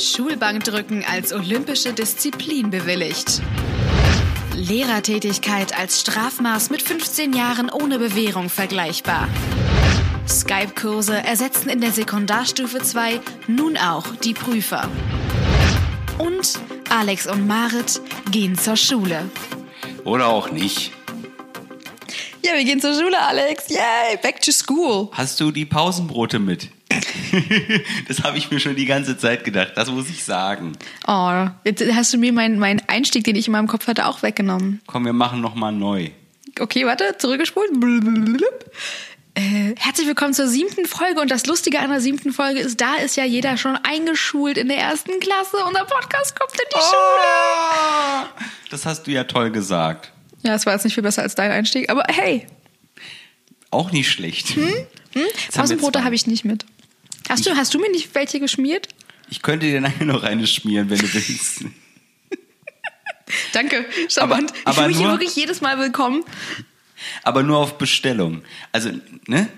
Schulbankdrücken als olympische Disziplin bewilligt. Lehrertätigkeit als Strafmaß mit 15 Jahren ohne Bewährung vergleichbar. Skype-Kurse ersetzen in der Sekundarstufe 2 nun auch die Prüfer. Und Alex und Marit gehen zur Schule. Oder auch nicht. Ja, wir gehen zur Schule, Alex. Yay, back to school. Hast du die Pausenbrote mit? das habe ich mir schon die ganze Zeit gedacht. Das muss ich sagen. Oh, jetzt hast du mir meinen mein Einstieg, den ich in meinem Kopf hatte, auch weggenommen. Komm, wir machen noch mal neu. Okay, warte, zurückgespult. Äh, herzlich willkommen zur siebten Folge. Und das Lustige an der siebten Folge ist, da ist ja jeder schon eingeschult in der ersten Klasse. Unser Podcast kommt in die Oh! Schule. Das hast du ja toll gesagt. Ja, das war jetzt nicht viel besser als dein Einstieg, aber hey, Auch nicht schlecht. Hm? Pausenbrote habe ich nicht mit. Hast du, hast du mir nicht welche geschmiert? Ich könnte dir nachher noch eine schmieren, wenn du willst. Danke, charmant. Aber- ich fühle aber mich hier wirklich jedes Mal willkommen. Aber nur auf Bestellung. Also, ne?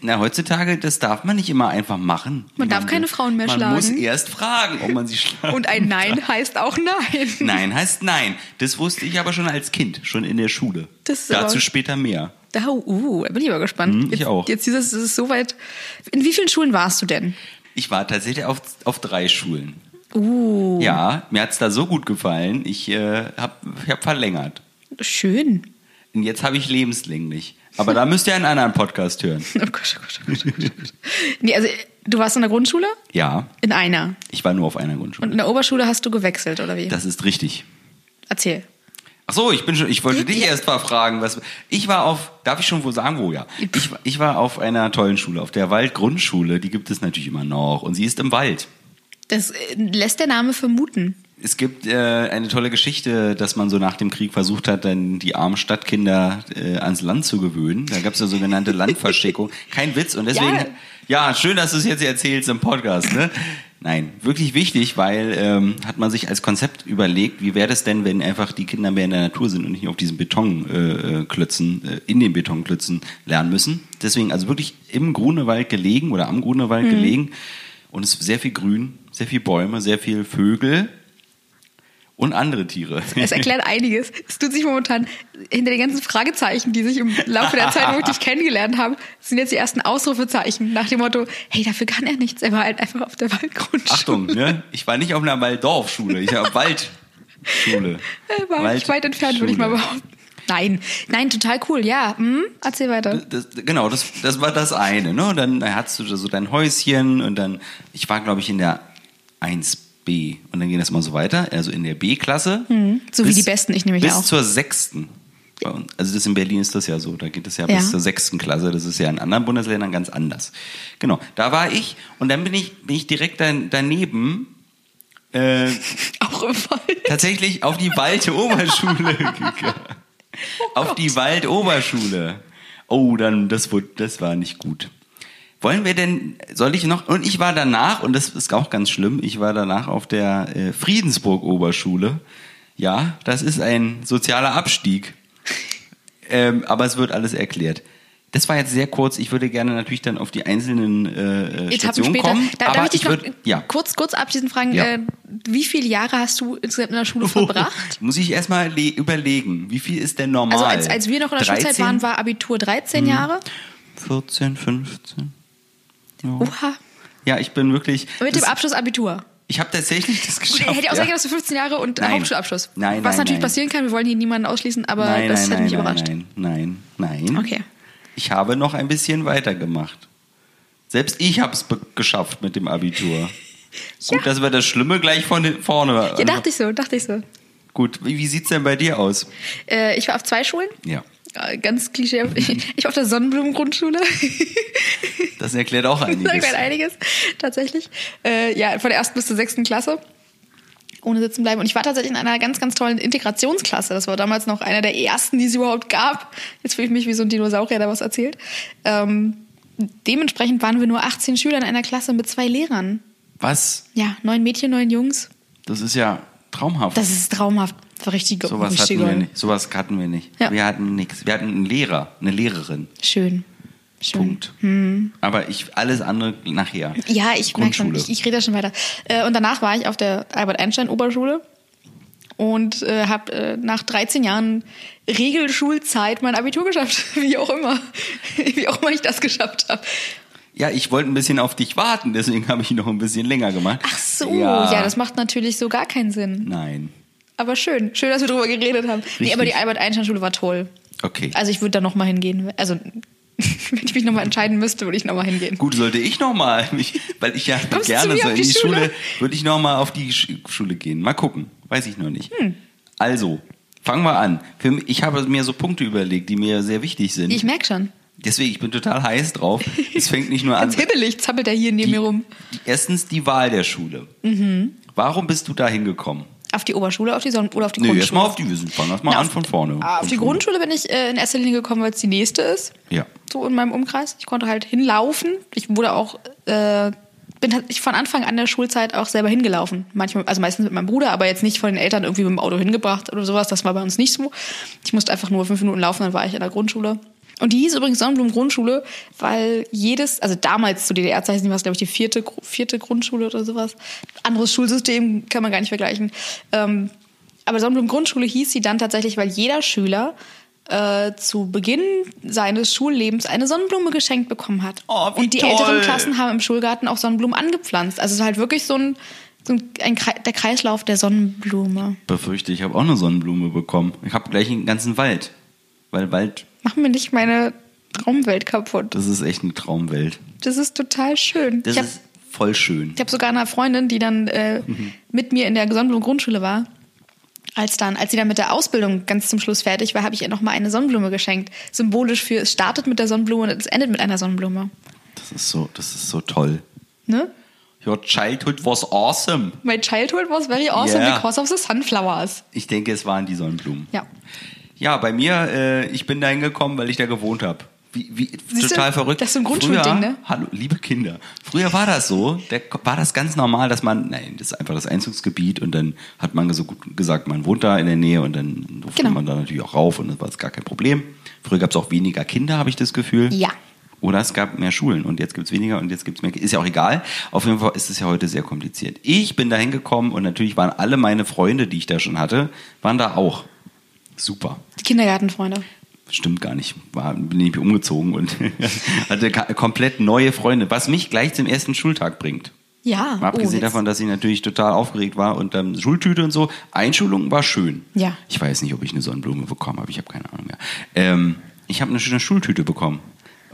Na, heutzutage, das darf man nicht immer einfach machen. Man darf keine Frauen mehr man schlagen. muss erst fragen, ob man sie schlagen Und ein Nein heißt auch Nein. Nein heißt nein. Das wusste ich aber schon als Kind, schon in der Schule. Das ist Dazu aber- später mehr. Da, uh, bin ich aber gespannt. Hm, ich jetzt, auch. Jetzt dieses, es ist so weit. In wie vielen Schulen warst du denn? Ich war tatsächlich auf, auf drei Schulen. Uh, Ja, mir hat's da so gut gefallen. Ich äh, habe ich hab verlängert. schön. Und jetzt habe ich lebenslänglich. Aber da müsst ihr einen anderen Podcast hören. Oh Gott, oh Gott, oh Gott, oh Gott. Nee, also du warst in der Grundschule? Ja, In einer. ich war nur auf einer Grundschule. Und in der Oberschule hast du gewechselt, oder wie? Das ist richtig. Erzähl. Ach so, ich bin schon, ich wollte dich erst mal fragen, was ich war auf, darf ich schon wohl sagen, wo ja? Ich, war- ich war auf einer tollen Schule, auf der Waldgrundschule, die gibt es natürlich immer noch und sie ist im Wald. Das äh, lässt der Name vermuten. Es gibt äh, eine tolle Geschichte, dass man so nach dem Krieg versucht hat, dann die armen Stadtkinder äh, ans Land zu gewöhnen. Da gab es ja sogenannte Landverschickung. Kein Witz. Und deswegen, Ja. ja, schön, dass du es jetzt erzählst im Podcast. Ne? Nein, wirklich wichtig, weil ähm, hat man sich als Konzept überlegt, wie wäre das denn, wenn einfach die Kinder mehr in der Natur sind und nicht auf diesen Betonklötzen, äh, Klötzen, äh, in den Betonklötzen lernen müssen. Deswegen also wirklich im Grunewald gelegen oder am Grunewald gelegen. Und es ist sehr viel Grün, sehr viel Bäume, sehr viel Vögel und andere Tiere. Es erklärt einiges. Es tut sich momentan hinter den ganzen Fragezeichen, die sich im Laufe der Zeit, wo ich dich kennengelernt habe, sind jetzt die ersten Ausrufezeichen nach dem Motto, hey, dafür kann er nichts. Er war halt einfach auf der Waldgrundschule. Achtung, ne? ich war nicht auf einer Walddorfschule, ich war auf Waldschule. War nicht weit entfernt, würde ich mal behaupten. Nein, nein, total cool, ja. Hm? Erzähl weiter. Das, genau, das, das war das eine. Ne? Und dann hattest du so dein Häuschen und dann, ich war glaube ich in der 1b und dann ging das mal so weiter, also in der B-Klasse. Hm, so wie die Besten, ich nämlich bis auch. Bis zur sechsten. Also das in Berlin ist das ja so, da geht es ja, Ja. bis zur sechsten Klasse. Das ist ja in anderen Bundesländern ganz anders. Genau, da war ich und dann bin ich, bin ich direkt daneben äh, Auch im Wald. tatsächlich auf die Walte Oberschule gegangen. auf die Waldoberschule. Oh, dann das wurde, das war nicht gut. Wollen wir denn, soll ich noch, und ich war danach, und das ist auch ganz schlimm, ich war danach auf der äh, Friedensburg-Oberschule. Ja, das ist ein sozialer Abstieg. Ähm, aber es wird alles erklärt. Das war jetzt sehr kurz. Ich würde gerne natürlich dann auf die einzelnen äh, Etappen später. kommen. Da, aber darf ich dich noch würd- ja. kurz, kurz abschließend fragen, Ja. äh, wie viele Jahre hast du insgesamt in der Schule verbracht? Muss ich erstmal le- überlegen, wie viel ist denn normal? Also als, als wir noch in der Schulzeit 13? waren, war Abitur 13 Jahre. 14, 15. Ja, Oha. ja ich bin wirklich. Mit dem Abschluss Abitur. Ich habe tatsächlich das geschafft. Hätte ich auch ja. sagen, dass du 15 Jahre und Nein. Hauptschulabschluss. Nein, Was nein, natürlich nein. passieren kann, wir wollen hier niemanden ausschließen, aber nein, das nein, hätte nein, mich nein, überrascht. nein, nein, nein. Okay. Ich habe noch ein bisschen weitergemacht. Selbst ich habe es geschafft mit dem Abitur. Gut, dass wir das Schlimme gleich von vorne. Ja, dachte ich so, dachte ich so. Gut, wie, wie sieht's denn bei dir aus? Äh, ich war auf zwei Schulen. Ja, Ganz klischee. Ich auf der Sonnenblumengrundschule. das erklärt auch Das einiges. sagt einiges, tatsächlich. Äh, ja, von der ersten bis zur sechsten Klasse. Ohne sitzen bleiben. Und ich war tatsächlich in einer ganz, ganz tollen Integrationsklasse. Das war damals noch einer der ersten, die es überhaupt gab. Jetzt fühle ich mich wie so ein Dinosaurier, der was erzählt. Ähm, dementsprechend waren wir nur 18 Schüler in einer Klasse mit zwei Lehrern. Was? Ja, neun Mädchen, neun Jungs. Das ist ja traumhaft. Das ist traumhaft. Das war richtig, Sowas richtig hatten wir nicht. Sowas hatten wir nicht. Ja. Wir hatten nichts. Wir hatten einen Lehrer, eine Lehrerin. Schön. Schön. Punkt. Aber ich alles andere nachher. Ja, ich merke schon, ich, ich rede da schon weiter. Äh, und danach war ich auf der Albert-Einstein-Oberschule und äh, habe äh, nach 13 Jahren Regelschulzeit mein Abitur geschafft. Wie auch immer. Wie auch immer ich das geschafft habe. Ja, ich wollte ein bisschen auf dich warten, deswegen habe ich noch ein bisschen länger gemacht. Ach so, ja. das macht natürlich so gar keinen Sinn. Nein. Aber schön, schön, dass wir drüber geredet haben. Nee, Richtig. aber die Albert-Einstein-Schule war toll. Okay. Also ich würde da nochmal hingehen. Also wenn ich mich nochmal entscheiden müsste, würde ich nochmal hingehen. Gut, sollte ich noch mal, weil ich ja Kommst gerne so in die Schule, Schule? würde ich noch mal auf die Sch Schule gehen. Mal gucken, weiß ich noch nicht. Hm. Also, fangen wir an. Mich, ich habe mir so Punkte überlegt, die mir sehr wichtig sind. Ich merke schon. Deswegen, ich bin total heiß drauf. Es fängt nicht nur an. Ganz hibbelig zappelt er hier neben die, mir rum. erstens die Wahl der Schule. Warum bist du da hingekommen? Auf die Oberschule auf die Sonn oder auf die Nee, Grundschule? erstmal auf die, wir sind- fangen erstmal Na, an von vorne. Ah, Auf die Grundschule bin ich äh, in erster Linie gekommen, weil es die nächste ist. Ja. So in meinem Umkreis. Ich konnte halt hinlaufen. Ich wurde auch, äh, bin halt ich von Anfang an der Schulzeit auch selber hingelaufen. Manchmal, also meistens mit meinem Bruder, aber jetzt nicht von den Eltern irgendwie mit dem Auto hingebracht oder sowas. Das war bei uns nicht so. Ich musste einfach nur fünf Minuten laufen, dann war ich in der Grundschule. Und die hieß übrigens Sonnenblumen Grundschule, weil jedes, also damals zu DDR-Zeiten war es, glaube ich, die vierte, vierte Grundschule oder sowas. Anderes Schulsystem kann man gar nicht vergleichen. Ähm, aber Sonnenblumen Grundschule hieß sie dann tatsächlich, weil jeder Schüler äh, zu Beginn seines Schullebens eine Sonnenblume geschenkt bekommen hat. Oh, wie Und die toll. älteren Klassen haben im Schulgarten auch Sonnenblumen angepflanzt. Also es ist halt wirklich so ein, so ein, ein der Kreislauf der Sonnenblume. Befürchte, ich habe auch eine Sonnenblume bekommen. Ich habe gleich einen ganzen Wald. Weil Wald, Mach mir nicht meine Traumwelt kaputt. das ist echt eine Traumwelt. Das ist total schön. Das ich habe ist voll schön. ich hab sogar eine Freundin, die dann äh, mit mir in der Sonnenblumen Grundschule war. Als dann, als sie dann mit der Ausbildung ganz zum Schluss fertig war, habe ich ihr nochmal eine Sonnenblume geschenkt. Symbolisch für, es startet mit der Sonnenblume und es endet mit einer Sonnenblume. Das ist so, das ist so toll. Ne? Your childhood was awesome. My childhood was very awesome Yeah. because of the sunflowers. Ich denke, es waren die Sonnenblumen. Ja. Ja, bei mir, äh, ich bin da hingekommen, weil ich da gewohnt habe. Wie, wie, total du, verrückt. das ist so ein Grundschulding, ne? Hallo, liebe Kinder. Früher war das so, da war das ganz normal, dass man, nein, das ist einfach das Einzugsgebiet und dann hat man so gut gesagt, man wohnt da in der Nähe und dann durfte Genau. man da natürlich auch rauf und das war jetzt gar kein Problem. Früher gab es auch weniger Kinder, habe ich das Gefühl. Ja. Oder es gab mehr Schulen und jetzt gibt es weniger und jetzt gibt es mehr. Ist ja auch egal. Auf jeden Fall ist es ja heute sehr kompliziert. Ich bin da hingekommen und natürlich waren alle meine Freunde, die ich da schon hatte, waren da auch. Super. Die Kindergartenfreunde. Stimmt gar nicht. War, bin ich umgezogen und hatte komplett neue Freunde, was mich gleich zum ersten Schultag bringt. Ja. Mal abgesehen oh, davon, dass ich natürlich total aufgeregt war und dann Schultüte und so. Einschulung war schön. Ja. Ich weiß nicht, ob ich eine Sonnenblume bekommen habe. Ich habe keine Ahnung mehr. Ähm, ich habe eine schöne Schultüte bekommen.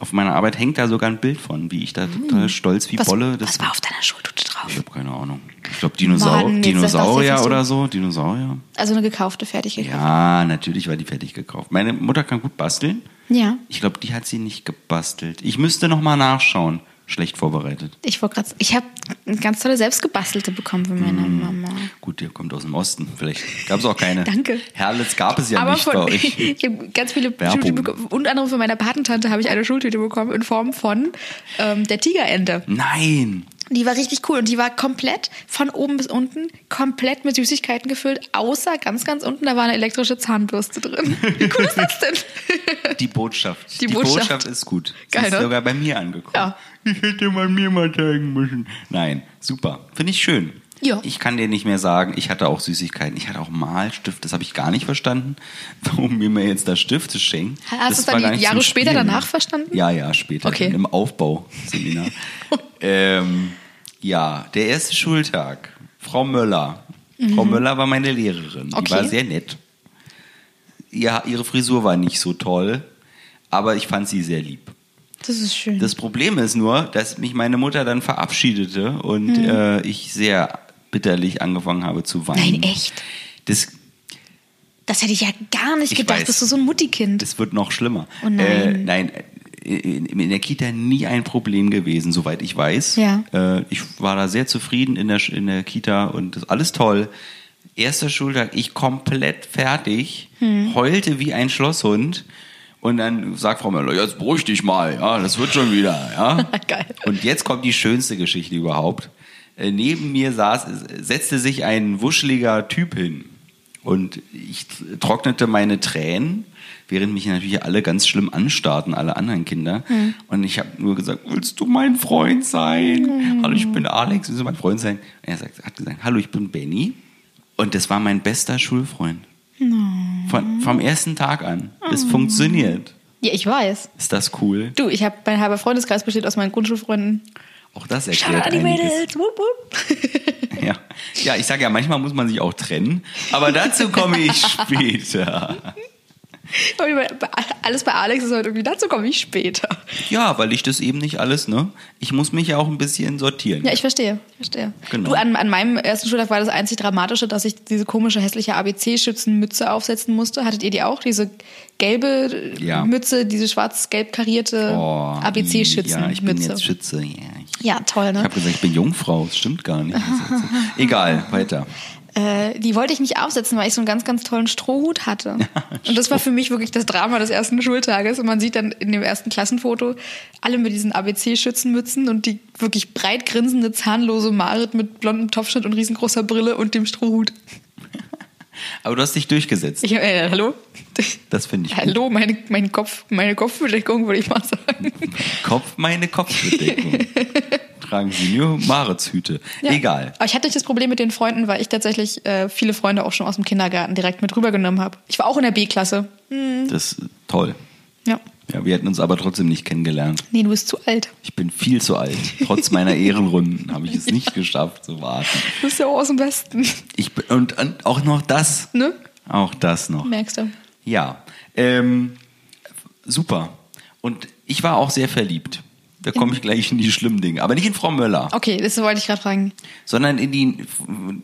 Auf meiner Arbeit hängt da sogar ein Bild von, wie ich da total stolz wie was, Bolle. Das was war auf deiner Schultüte drauf? ich habe keine Ahnung. Ich glaube Dinosaur Mann, Dinosaurier oder so. Dinosaurier. Also eine gekaufte, fertig gekauft. Ja, natürlich war die fertig gekauft. Meine Mutter kann gut basteln. Ja. Ich glaube, die hat sie nicht gebastelt. Ich müsste noch mal nachschauen. Schlecht vorbereitet. Ich wollte gerade, ich habe eine ganz tolle selbstgebastelte bekommen von meiner Mm. Mama. Gut, der kommt aus dem Osten. Vielleicht gab es auch keine. Danke. Herlitz gab es ja Aber nicht bei von, euch. ich habe ganz viele Werbung. Schultüten bekommen. Unter anderem von meiner Patentante habe ich eine Schultüte bekommen in Form von ähm, der Tigerente. Nein. Die war richtig cool und die war komplett von oben bis unten komplett mit Süßigkeiten gefüllt, außer ganz, ganz unten, da war eine elektrische Zahnbürste drin. Wie cool ist das denn? Die Botschaft. Die Botschaft. ist gut. Geil, ist ne? sogar bei mir angekommen. Ja. Ich hätte man mir mal zeigen müssen. Nein, super. Finde ich schön. Ja. Ich kann dir nicht mehr sagen, ich hatte auch Süßigkeiten. Ich hatte auch Malstift. Das habe ich gar nicht verstanden, warum mir mir jetzt da Stifte schenken. Hast du Das es dann Jahre später danach verstanden? Ja, ja, später. Okay. Im Aufbauseminar. ähm, ja, der erste Schultag. Frau Möller. Frau Möller war meine Lehrerin. Die Mhm. Okay. war sehr nett. Ja, ihre Frisur war nicht so toll, aber ich fand sie sehr lieb. Das ist schön. Das Problem ist nur, dass mich meine Mutter dann verabschiedete und Hm. äh, ich sehr bitterlich angefangen habe zu weinen. Nein, echt? Das, Das hätte ich ja gar nicht Ich gedacht. weiß. Bist du so ein Muttikind? das wird noch schlimmer. Oh nein. Äh, nein, in, in der Kita nie ein Problem gewesen, soweit ich weiß. Ja. Äh, ich war da sehr zufrieden in der, in der Kita und das alles toll. Erster Schultag, ich komplett fertig, Hm. heulte wie ein Schlosshund. Und dann sagt Frau Möller, jetzt beruhig dich mal, ja, das wird schon wieder, ja. Geil. Und jetzt kommt die schönste Geschichte überhaupt. Äh, neben mir saß, setzte sich ein wuscheliger Typ hin Und ich trocknete meine Tränen, während mich natürlich alle ganz schlimm anstarrten, alle anderen Kinder. Hm. Und ich habe nur gesagt, willst du mein Freund sein? Hallo, ich bin Alex, willst du mein Freund sein? Und er sagt, hat gesagt, hallo, ich bin Benny. Und das war mein bester Schulfreund. Von, vom ersten Tag an. Das funktioniert. Ja, ich weiß. Ist das cool? Du, ich habe mein halber Freundeskreis besteht aus meinen Grundschulfreunden. Auch das erklärt die einiges. Wupp, wupp. Ja, ja ich sage ja, manchmal muss man sich auch trennen. Aber dazu komme ich später. Alles bei Alex ist heute irgendwie, dazu komme ich später. Ja, weil ich das eben nicht alles, ne? Ich muss mich ja auch ein bisschen sortieren. Ja, ich verstehe, ich verstehe. Genau. Du, an, an meinem ersten Schultag war das einzig Dramatische, dass ich diese komische, hässliche ABC-Schützenmütze aufsetzen musste. Hattet ihr die auch? Diese gelbe Ja. Mütze, diese schwarz-gelb karierte Oh, ABC-Schützenmütze. Ja, ich bin jetzt Schütze. Ja, Ja, toll, ich ne? habe gesagt, ich bin Jungfrau. Das stimmt gar nicht. Egal, weiter. Äh, die wollte ich nicht aufsetzen, weil ich so einen ganz, ganz tollen Strohhut hatte. Und das war für mich wirklich das Drama des ersten Schultages. Und man sieht dann in dem ersten Klassenfoto alle mit diesen ABC-Schützenmützen und die wirklich breit grinsende, zahnlose Marit mit blondem Topfschnitt und riesengroßer Brille und dem Strohhut. Aber du hast dich durchgesetzt. Ich, äh, hallo? Das finde ich gut. Hallo, meine, mein Kopf, meine Kopfbedeckung, würde ich mal sagen. Kopf, meine Kopfbedeckung. Tragen Sie nur Maritshüte. Ja. Egal. Aber ich hatte nicht das Problem mit den Freunden, weil ich tatsächlich äh, viele Freunde auch schon aus dem Kindergarten direkt mit rübergenommen habe. Ich war auch in der B-Klasse. Das ist toll. Ja. Ja, wir hätten uns aber trotzdem nicht kennengelernt. Nee, du bist zu alt. Ich bin viel zu alt. Trotz meiner Ehrenrunden habe ich es nicht geschafft zu warten. Du bist ja auch aus dem Westen. Ich und, und auch noch das. Ne? Auch das noch. Merkst du. Ja. Ähm, super. Und ich war auch sehr verliebt. Da komme ich gleich in die schlimmen Dinge. Aber nicht in Frau Möller, Okay, das wollte ich gerade fragen. sondern in die,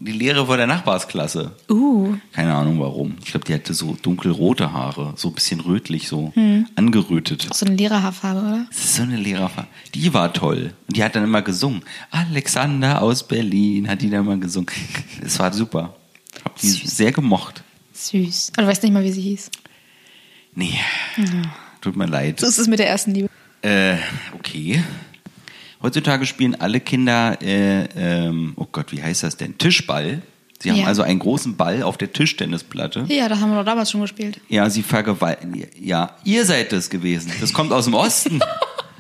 die Lehre vor der Nachbarsklasse. Uh. Keine Ahnung warum. Ich glaube, die hatte so dunkelrote Haare, so ein bisschen rötlich, so angerötet. Auch so eine Lehrerhaarfarbe, oder? Das ist so eine Lehrerfahrt. Die war toll. Und die hat dann immer gesungen. Alexander aus Berlin hat die dann immer gesungen. Es war super. Hab die sehr gemocht. Süß. Aber du weißt nicht mal, wie sie hieß. Nee. Tut mir leid. So ist es mit der ersten Liebe. Äh, okay. Heutzutage spielen alle Kinder, äh, ähm, oh Gott, wie heißt das denn? Tischball. Sie haben Ja. also einen großen Ball auf der Tischtennisplatte. Ja, das haben wir doch damals schon gespielt. Ja, sie vergewaltigen. Ja, ihr seid das gewesen. Das kommt aus dem Osten.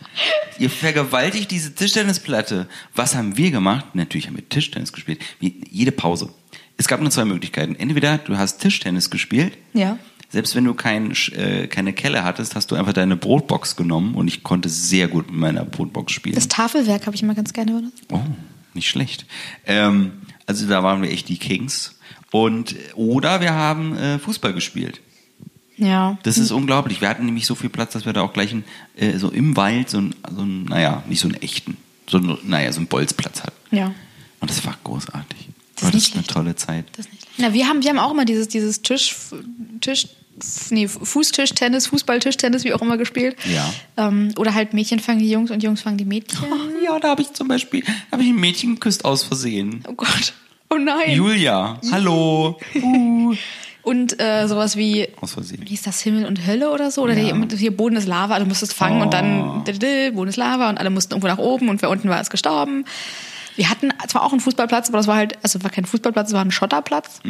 ihr vergewaltigt diese Tischtennisplatte. Was haben wir gemacht? Natürlich haben wir Tischtennis gespielt. Wie, jede Pause. Es gab nur zwei Möglichkeiten. Entweder du hast Tischtennis gespielt. Ja. Selbst wenn du kein, äh, keine Kelle hattest, hast du einfach deine Brotbox genommen und ich konnte sehr gut mit meiner Brotbox spielen. Das Tafelwerk habe ich immer ganz gerne benutzt. Oh, nicht schlecht. Ähm, also da waren wir echt die Kings. Und oder wir haben äh, Fußball gespielt. Ja. Das ist unglaublich. Wir hatten nämlich so viel Platz, dass wir da auch gleich ein, äh, so im Wald so ein, so ein, naja, nicht so einen echten, so ein, naja, so einen Bolzplatz hatten. Ja. Und das war großartig. Das war ist das eine schlecht. tolle Zeit. Das nicht. Na, wir haben, wir haben auch immer dieses, dieses Tisch, Tisch, nee, Fußtischtennis, Fußballtischtennis, wie auch immer gespielt. Ja. Ähm, oder halt Mädchen fangen die Jungs und Jungs fangen die Mädchen. Ja, da habe ich zum Beispiel, da habe ich ein Mädchen geküsst aus Versehen. Oh Gott. Oh nein. Julia, hallo. Uh. Und äh, sowas wie, Aus Versehen. wie ist das, Himmel und Hölle oder so? Oder Ja. die, hier Boden ist Lava, du musstest fangen und Oh. dann dididi, Boden ist Lava und alle mussten irgendwo nach oben und wer unten war, ist gestorben. Wir hatten zwar auch einen Fußballplatz, aber das war halt, also war kein Fußballplatz, es war ein Schotterplatz.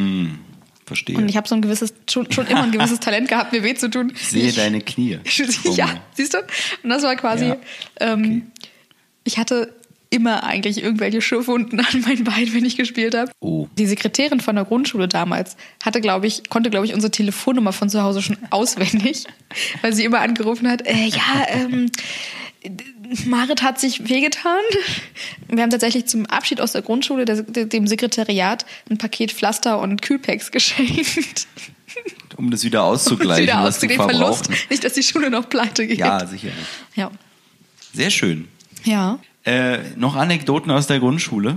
Verstehe. Und ich habe so ein gewisses, schon, schon immer ein gewisses Talent gehabt, mir weh zu tun. ich sehe deine Knie. ja, siehst du? Und das war quasi, Ja. ähm, ich hatte immer eigentlich irgendwelche Schürfwunden an meinen Beinen, wenn ich gespielt habe. Oh. Die Sekretärin von der Grundschule damals hatte, glaube ich, konnte, glaube ich, unsere Telefonnummer von zu Hause schon auswendig, weil sie immer angerufen hat, äh, ja, ähm, Marit hat sich wehgetan. Wir haben tatsächlich zum Abschied aus der Grundschule der, dem Sekretariat ein Paket Pflaster und Kühlpacks geschenkt. Um das wieder auszugleichen, Wieder was du auszugleichen, verbraucht. Verlust. Nicht, dass die Schule noch pleite geht. Ja, sicherlich. Ja. Sehr schön. Ja. Äh, noch Anekdoten aus der Grundschule?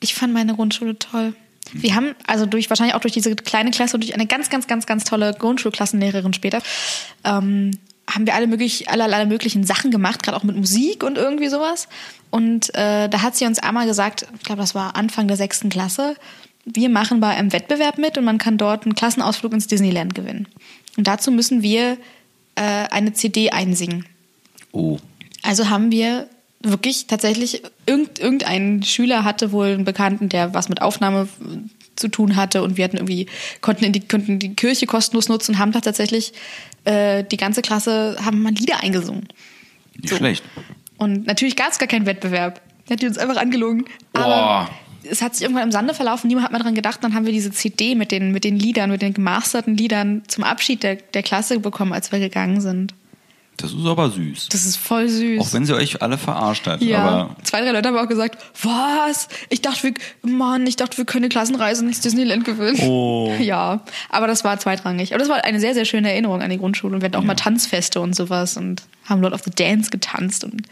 Ich fand meine Grundschule toll. Wir haben also durch wahrscheinlich auch durch diese kleine Klasse und durch eine ganz, ganz, ganz, ganz tolle Grundschulklassenlehrerin später ähm, haben wir alle möglich, alle, alle möglichen Sachen gemacht, gerade auch mit Musik und irgendwie sowas. Und äh, da hat sie uns einmal gesagt, ich glaube, das war Anfang der sechsten Klasse, wir machen bei einem Wettbewerb mit und man kann dort einen Klassenausflug ins Disneyland gewinnen. Und dazu müssen wir äh, eine CD einsingen. Oh. Also haben wir wirklich tatsächlich, irgend, irgendein Schüler hatte wohl einen Bekannten, der was mit Aufnahme zu tun hatte und wir hatten irgendwie konnten in die konnten die Kirche kostenlos nutzen und haben da tatsächlich äh, die ganze Klasse haben mal Lieder eingesungen. Nicht So. schlecht. Und natürlich gab es gar keinen Wettbewerb. Der hat die uns einfach angelogen. Aber es hat sich irgendwann im Sande verlaufen, niemand hat mal dran gedacht. Dann haben wir diese CD mit den, mit den Liedern, mit den gemasterten Liedern zum Abschied der, der Klasse bekommen, als wir gegangen sind. Das ist aber süß. Das ist voll süß. Auch wenn sie euch alle verarscht hat. ja, Aber zwei, drei Leute haben auch gesagt, was? Ich dachte, wir, Mann, ich dachte, wir können eine Klassenreise ins Disneyland gewinnen. Oh. Ja, aber das war zweitrangig. Aber das war eine sehr, sehr schöne Erinnerung an die Grundschule. Und wir hatten auch mal Tanzfeste und sowas und haben Lord of the Dance getanzt. Und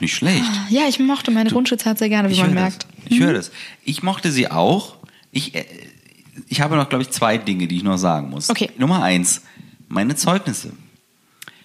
nicht schlecht. ja, ich mochte meine Grundschulzeit sehr gerne, wie man merkt. das. Ich höre das. Ich mochte sie auch. Ich, äh, ich habe noch, glaube ich, zwei Dinge, die ich noch sagen muss. Okay. Nummer eins, meine Zeugnisse.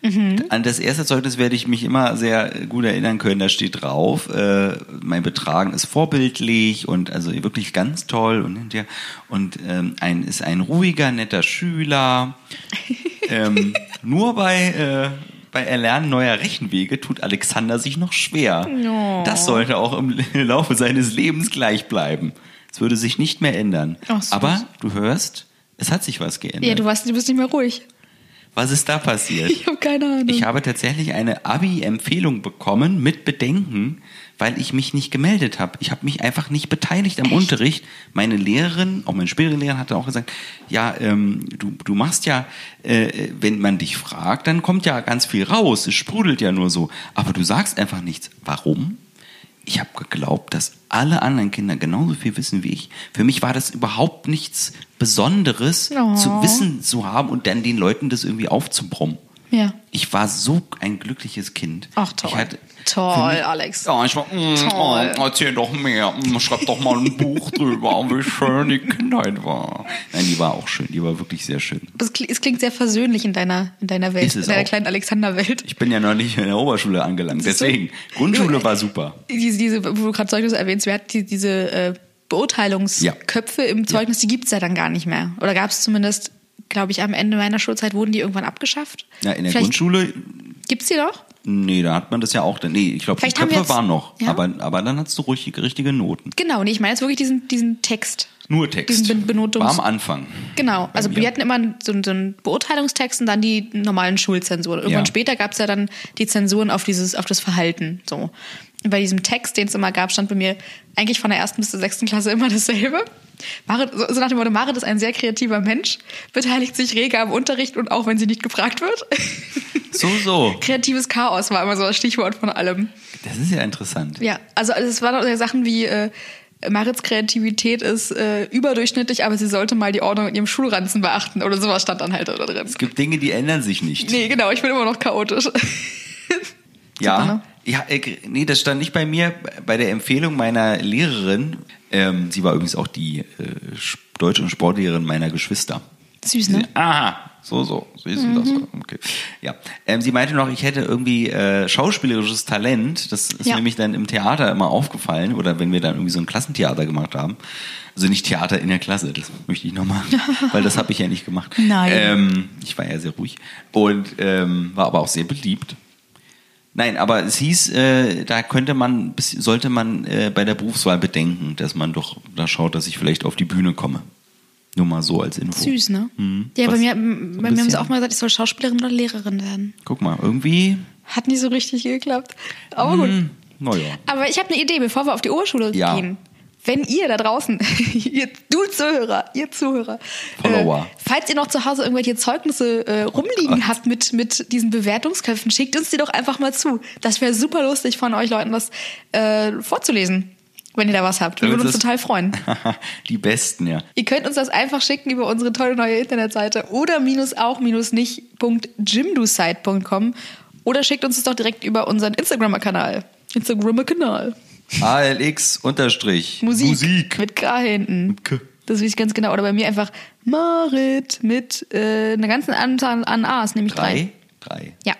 Mhm. An das erste Zeugnis werde ich mich immer sehr gut erinnern können. Da steht drauf, äh, mein Betragen ist vorbildlich und also wirklich ganz toll und hinterher und ähm, ein ist ein ruhiger, netter Schüler. ähm, nur bei äh, bei Erlernen neuer Rechenwege tut Alexander sich noch schwer. Oh. Das sollte auch im Laufe seines Lebens gleich bleiben. Es würde sich nicht mehr ändern. Süß. Aber du hörst, es hat sich was geändert. Ja, du, warst, du bist nicht mehr ruhig. Was ist da passiert? Ich habe keine Ahnung. Ich habe tatsächlich eine Abi-Empfehlung bekommen mit Bedenken, weil ich mich nicht gemeldet habe. Ich habe mich einfach nicht beteiligt am Unterricht. Meine Lehrerin, auch meine spätere Lehrerin, hatte auch gesagt, ja, ähm, du, du machst ja, äh, wenn man dich fragt, dann kommt ja ganz viel raus. Es sprudelt ja nur so. Aber du sagst einfach nichts. Warum? Ich habe geglaubt, dass alle anderen Kinder genauso viel wissen wie ich. Für mich war das überhaupt nichts Besonderes Oh. zu wissen zu haben und dann den Leuten das irgendwie aufzubrummen. Ja. Ich war so ein glückliches Kind. Ach, toll. Hatte, Toll, mich- Alex. Ja, ich war, mm, Toll. oh, erzähl doch mehr. Mm, Schreib doch mal ein Buch drüber, wie schön die Kindheit war. Nein, die war auch schön. Die war wirklich sehr schön. Es klingt, es klingt sehr versöhnlich in deiner, in deiner Welt, es in deiner auch. kleinen Alexanderwelt. Ich bin ja noch nicht in der Oberschule angelangt. Deswegen, Grundschule war super. Diese, diese wo du gerade Zeugnis erwähnst, wir hatten die, diese äh, Beurteilungsköpfe im Zeugnis, die gibt's ja dann gar nicht mehr. Oder gab es zumindest, glaube ich, am Ende meiner Schulzeit wurden die irgendwann abgeschafft. Ja, in der Vielleicht Grundschule, Gibt's die noch? nee, da hat man das ja auch. Nee, ich glaube, die Köpfe jetzt- waren noch. Ja? Aber, aber dann hattest du ruhig, richtige Noten. Genau, nee, ich meine jetzt wirklich diesen, diesen Text. Nur Text. Diesen Be- Benotungs- War am Anfang. Genau, also wir hatten immer so, so einen Beurteilungstext und dann die normalen Schulzensuren. Irgendwann Ja. später gab es ja dann die Zensuren auf dieses, auf das Verhalten. So. Bei diesem Text, den es immer gab, stand bei mir eigentlich von der ersten bis zur sechsten Klasse immer dasselbe. Marit, so nach dem Motto, Marit ist ein sehr kreativer Mensch, beteiligt sich rege am Unterricht und auch wenn sie nicht gefragt wird. So, so. Kreatives Chaos war immer so das Stichwort von allem. Das ist ja interessant. Ja, also es waren auch Sachen wie äh, Marits Kreativität ist äh, überdurchschnittlich, aber sie sollte mal die Ordnung in ihrem Schulranzen beachten oder sowas stand dann halt da drin. Es gibt Dinge, die ändern sich nicht. Nee, genau, ich bin immer noch chaotisch. Ja, Super, ne? Ja äh, nee, das stand nicht bei mir. Bei der Empfehlung meiner Lehrerin, ähm, sie war übrigens auch die äh, Sch- Deutsch- und Sportlehrerin meiner Geschwister. Süß, ne? Sie, aha, so, so. so ist das. Okay. Ja. Ähm, sie meinte noch, ich hätte irgendwie äh, schauspielerisches Talent. Das ist Ja. nämlich dann im Theater immer aufgefallen oder wenn wir dann irgendwie so ein Klassentheater gemacht haben. Also nicht Theater in der Klasse, das möchte ich nochmal, weil das habe ich ja nicht gemacht. Nein. Ähm, ich war ja sehr ruhig und ähm, war aber auch sehr beliebt. Nein, aber es hieß, äh, da könnte man, sollte man äh, bei der Berufswahl bedenken, dass man doch da schaut, dass ich vielleicht auf die Bühne komme. Nur mal so als Info. Süß, ne? Mhm. Ja, bei mir, so bei mir haben sie auch mal gesagt, ich soll Schauspielerin oder Lehrerin werden. Guck mal, irgendwie, Hat nicht so richtig geklappt. Aber gut. hm, naja. Aber ich habe eine Idee, bevor wir auf die Oberschule Ja. gehen. Wenn ihr da draußen, ihr, du Zuhörer, ihr Zuhörer, Follower. Äh, falls ihr noch zu Hause irgendwelche Zeugnisse äh, rumliegen Gott. habt mit, mit diesen Bewertungsköpfen, schickt uns die doch einfach mal zu. Das wäre super lustig von euch Leuten, das äh, vorzulesen, wenn ihr da was habt. Wir würden uns total freuen. die Besten, ja. Ihr könnt uns das einfach schicken über unsere tolle neue Internetseite oder minus auch minus nicht.jimdosite.com oder schickt uns das doch direkt über unseren Instagram-Kanal. Instagram-Kanal. ALX unterstrich Musik, Musik. mit K hinten. K. Das weiß ich ganz genau. Oder bei mir einfach Marit mit äh, einer ganzen Anzahl an A's, nämlich drei. Drei? Drei. Ja.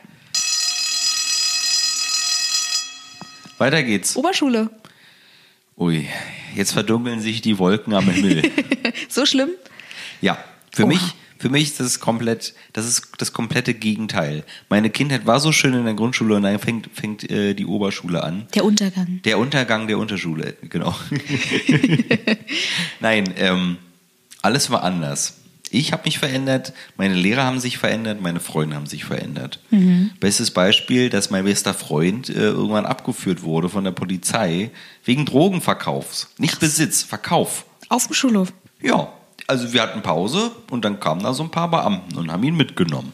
Weiter geht's. Oberschule. Ui, jetzt verdunkeln sich die Wolken am Himmel. so schlimm? Ja, für Oha. mich, für mich ist das komplett, das ist das komplette Gegenteil. Meine Kindheit war so schön in der Grundschule und dann fängt, fängt äh, die Oberschule an. Der Untergang. Der Untergang der Unterschule, genau. Nein, ähm, alles war anders. Ich habe mich verändert, meine Lehrer haben sich verändert, meine Freunde haben sich verändert. Mhm. Bestes Beispiel, dass mein bester Freund äh, irgendwann abgeführt wurde von der Polizei wegen Drogenverkaufs. Nicht Besitz, Verkauf. Auf dem Schulhof. Ja, also wir hatten Pause und dann kamen da so ein paar Beamten und haben ihn mitgenommen.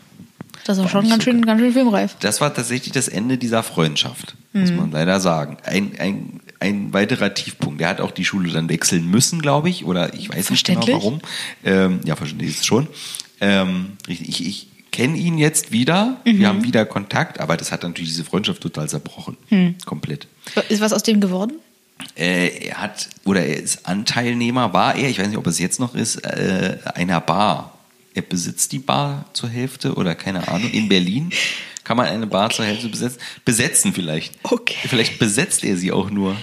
Das war War schon ganz so schön, ganz schön filmreif. Das war tatsächlich das Ende dieser Freundschaft, muss Mhm. man leider sagen. Ein, ein, ein weiterer Tiefpunkt. Der hat auch die Schule dann wechseln müssen, glaube ich, oder ich weiß nicht genau warum. Ähm, ja, verständlich ist es schon. Ähm, ich, ich kenne ihn jetzt wieder, Mhm. wir haben wieder Kontakt, aber das hat natürlich diese Freundschaft total zerbrochen. Hm. Komplett. Ist was aus dem geworden? Äh, er hat, oder er ist Anteilnehmer, war er, ich weiß nicht, ob es jetzt noch ist, äh, einer Bar. Er besitzt die Bar zur Hälfte oder keine Ahnung. In Berlin kann man eine Bar zur Hälfte besetzen. Besetzen vielleicht. Okay. Vielleicht besetzt er sie auch nur.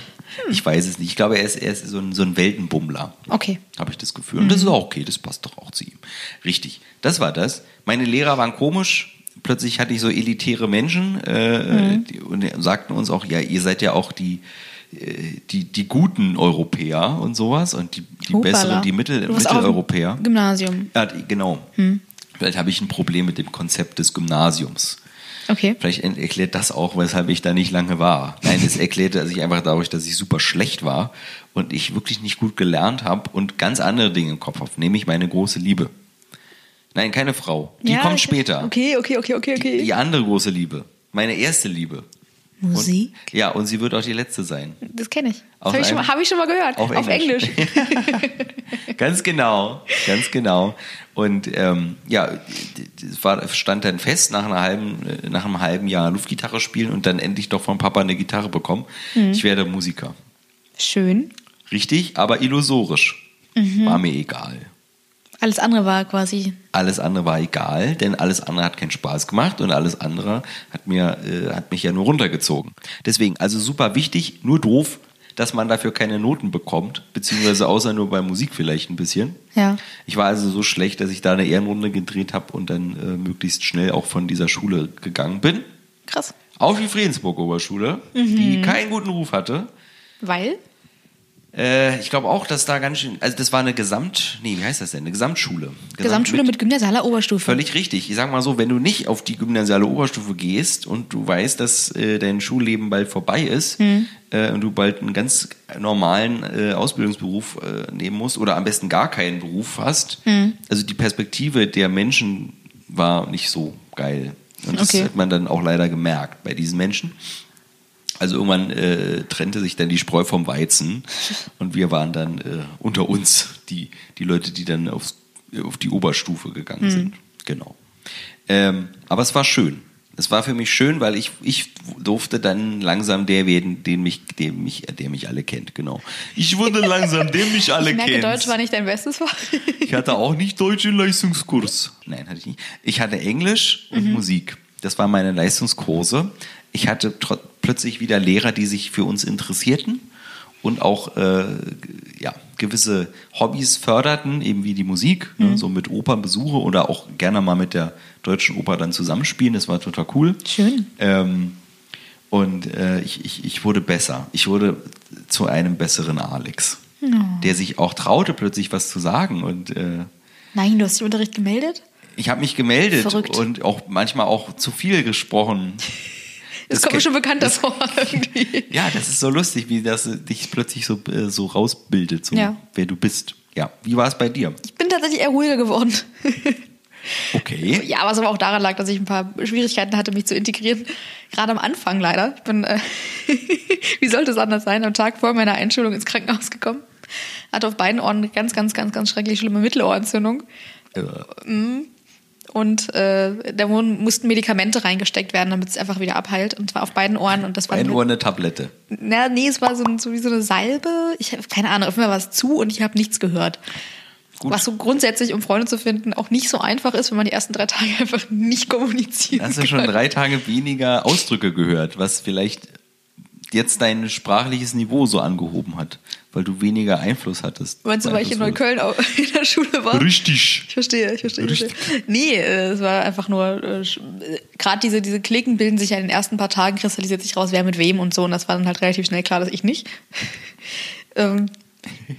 Ich weiß es nicht. Ich glaube, er ist, er ist so, ein, so ein Weltenbummler. Okay. Habe ich das Gefühl. Und das ist auch okay, das passt doch auch zu ihm. Richtig. Das war das. Meine Lehrer waren komisch. Plötzlich hatte ich so elitäre Menschen äh, die, und sagten uns auch, ja, ihr seid ja auch die, die, die guten Europäer und sowas und die, die besseren, die Mittel, Mitteleuropäer. Gymnasium. Ja, genau. Vielleicht habe ich ein Problem mit dem Konzept des Gymnasiums. Okay. Vielleicht erklärt das auch, weshalb ich da nicht lange war. Nein, es erklärte sich einfach dadurch, dass ich super schlecht war und ich wirklich nicht gut gelernt habe und ganz andere Dinge im Kopf habe, nämlich meine große Liebe. Nein, keine Frau. Die Ja, kommt später. Okay, okay, okay, okay, okay. Die, die andere große Liebe. Meine erste Liebe. Musik? Und, ja, und sie wird auch die letzte sein. Das kenne ich. Das habe ich, schon mal- einem- hab ich schon mal gehört. auf Auf Englisch. Englisch. ganz genau, ganz genau. Und ähm, ja, es war, stand dann fest nach, einer halben, äh, nach einem halben Jahr Luftgitarre spielen und dann endlich doch vom Papa eine Gitarre bekommen. Mhm. Ich werde Musiker. Schön. Richtig, aber illusorisch. Mhm. War mir egal. Alles andere war quasi. Alles andere war egal, denn alles andere hat keinen Spaß gemacht und alles andere hat, mir, äh, hat mich ja nur runtergezogen. Deswegen, also super wichtig, nur doof, dass man dafür keine Noten bekommt, beziehungsweise außer nur bei Musik vielleicht ein bisschen. Ja. Ich war also so schlecht, dass ich da eine Ehrenrunde gedreht habe und dann äh, möglichst schnell auch von dieser Schule gegangen bin. Krass. Auf die Friedensburg-Oberschule, die keinen guten Ruf hatte. Weil? Äh, ich glaube auch, dass da ganz schön, also das war eine Gesamt, nee, wie heißt das denn? Eine Gesamtschule. Gesamt- Gesamtschule mit gymnasialer Oberstufe. Völlig richtig. Ich sag mal so, wenn du nicht auf die gymnasiale Oberstufe gehst und du weißt, dass äh, dein Schulleben bald vorbei ist Hm. äh, und du bald einen ganz normalen äh, Ausbildungsberuf äh, nehmen musst oder am besten gar keinen Beruf hast, Hm. also die Perspektive der Menschen war nicht so geil. Und das Okay. hat man dann auch leider gemerkt bei diesen Menschen. Also irgendwann äh, trennte sich dann die Spreu vom Weizen und wir waren dann äh, unter uns die, die Leute, die dann aufs, auf die Oberstufe gegangen sind. Genau. Ähm, aber es war schön. Es war für mich schön, weil ich, ich durfte dann langsam der werden, den mich, den mich, der mich alle kennt, genau. Ich wurde langsam, den mich alle Ich merke, kennt. Deutsch war nicht dein bestes Fach. Ich hatte auch nicht Deutsch im Leistungskurs. Nein, hatte ich nicht. Ich hatte Englisch und Mhm. Musik. Das waren meine Leistungskurse. Ich hatte plötzlich wieder Lehrer, die sich für uns interessierten und auch äh, ja, gewisse Hobbys förderten, eben wie die Musik, Mhm. ne, so mit Opernbesuche oder auch gerne mal mit der deutschen Oper dann zusammenspielen. Das war total cool. Schön. Ähm, und äh, ich, ich, ich wurde besser. Ich wurde zu einem besseren Alex, der sich auch traute, plötzlich was zu sagen. Und äh, Nein, du hast im Unterricht gemeldet? ich habe mich gemeldet Verrückt. und auch manchmal auch zu viel gesprochen. Das, kommt mir schon bekannt das- vor irgendwie. Ja, das ist so lustig, wie das dich plötzlich so, äh, so rausbildet, so Ja. wer du bist. Ja, wie war es bei dir? Ich bin tatsächlich eher ruhiger geworden. Okay. Ja, was aber auch daran lag, dass ich ein paar Schwierigkeiten hatte, mich zu integrieren. Gerade am Anfang leider. Ich bin, äh, wie sollte es anders sein, am Tag vor meiner Einschulung ins Krankenhaus gekommen. Hatte auf beiden Ohren eine ganz, ganz, ganz, ganz schrecklich schlimme Mittelohrentzündung. Äh, Und äh, da wurden, mussten Medikamente reingesteckt werden, damit es einfach wieder abheilt. Und zwar auf beiden Ohren. Und das war ein Ohr eine Tablette. Na, nee, es war so, ein- so wie so eine Salbe. Ich habe keine Ahnung, auf Fall war es zu und ich habe nichts gehört. Gut. Was so grundsätzlich, um Freunde zu finden, auch nicht so einfach ist, wenn man die ersten drei Tage einfach nicht kommunizieren Hast du schon drei Tage weniger Ausdrücke gehört, was vielleicht jetzt dein sprachliches Niveau so angehoben hat, weil du weniger Einfluss hattest. Meinst du, weil ich in Neukölln auch in der Schule war? Richtig. Ich verstehe, ich verstehe. Ich Richtig. verstehe. Nee, äh, es war einfach nur, äh, äh, gerade diese, diese Klicken bilden sich ja in den ersten paar Tagen, kristallisiert sich raus, wer mit wem und so. Und das war dann halt relativ schnell klar, dass ich nicht. ähm,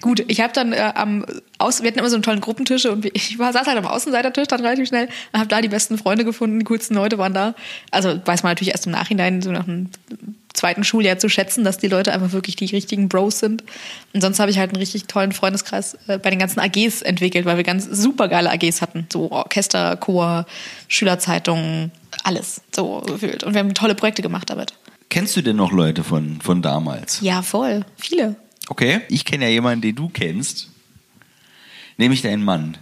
Gut, ich habe dann äh, am Aus wir hatten immer so einen tollen Gruppentische und ich war saß halt am Außenseitertisch dann relativ schnell und habe da die besten Freunde gefunden, die coolsten Leute waren da. Also weiß man natürlich erst im Nachhinein so nach einem zweiten Schuljahr zu schätzen, dass die Leute einfach wirklich die richtigen Bros sind. Und sonst habe ich halt einen richtig tollen Freundeskreis äh, bei den ganzen AGs entwickelt, weil wir ganz super geile AGs hatten, so Orchester, Chor, Schülerzeitungen, alles so gefühlt und wir haben tolle Projekte gemacht damit. Kennst du denn noch Leute von, von damals? Ja, voll, viele. Okay, ich kenne ja jemanden, den du kennst. Nämlich deinen Mann.